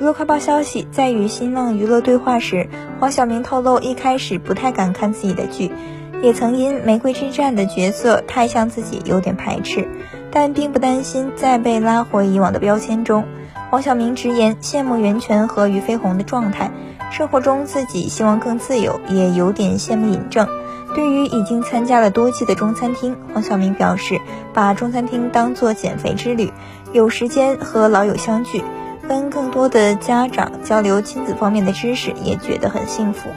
娱乐快报消息，在与新浪娱乐对话时，黄晓明透露一开始不太敢看自己的剧，也曾因《玫瑰之战》的角色太像自己有点排斥，但并不担心再被拉回以往的标签中。黄晓明直言羡慕袁泉和俞飞鸿的状态，生活中自己希望更自由，也有点羡慕尹正。对于已经参加了多季的中餐厅，黄晓明表示，把中餐厅当做减肥之旅，有时间和老友相聚，跟更多的家长交流亲子方面的知识，也觉得很幸福。